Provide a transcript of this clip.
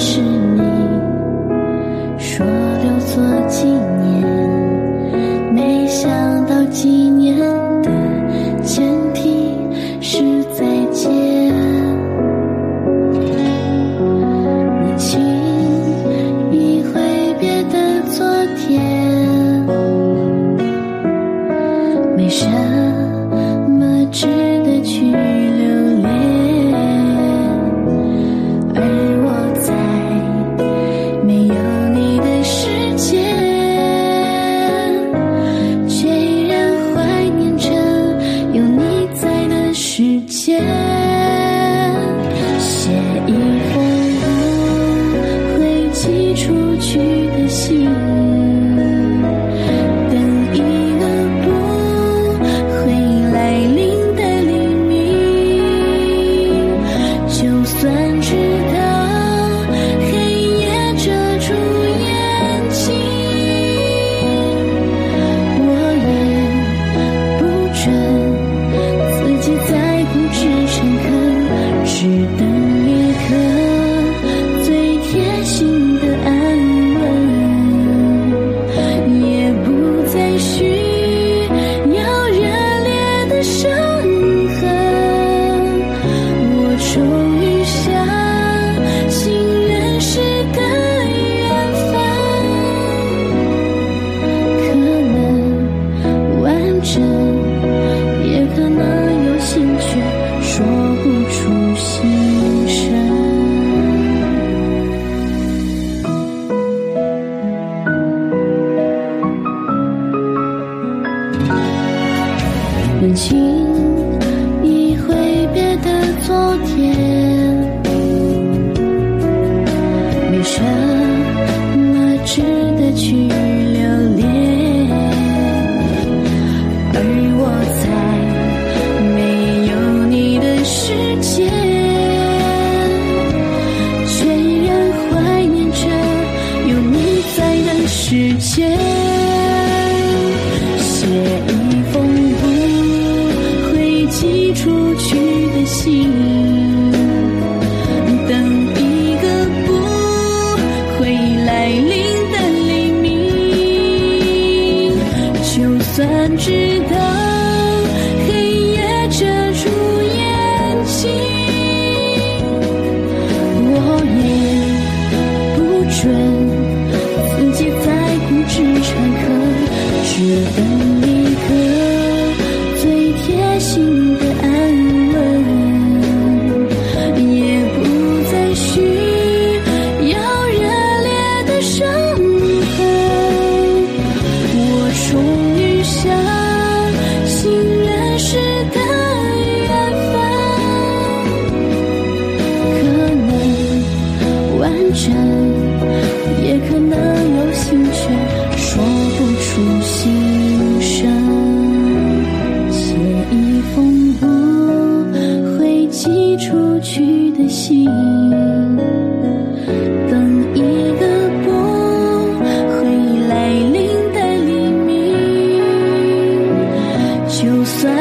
是。时间。感情已挥别的昨天，没什么值得去留恋，而我在没有你的世界，全然怀念着有你在的世界。寄出去的信等一个不会来临的黎明。就算知道黑夜遮住眼睛我也不准自己再固执诚恳只等真也可能有心却说不出心声。写一封不会寄出去的信等一个不会来临的黎明就算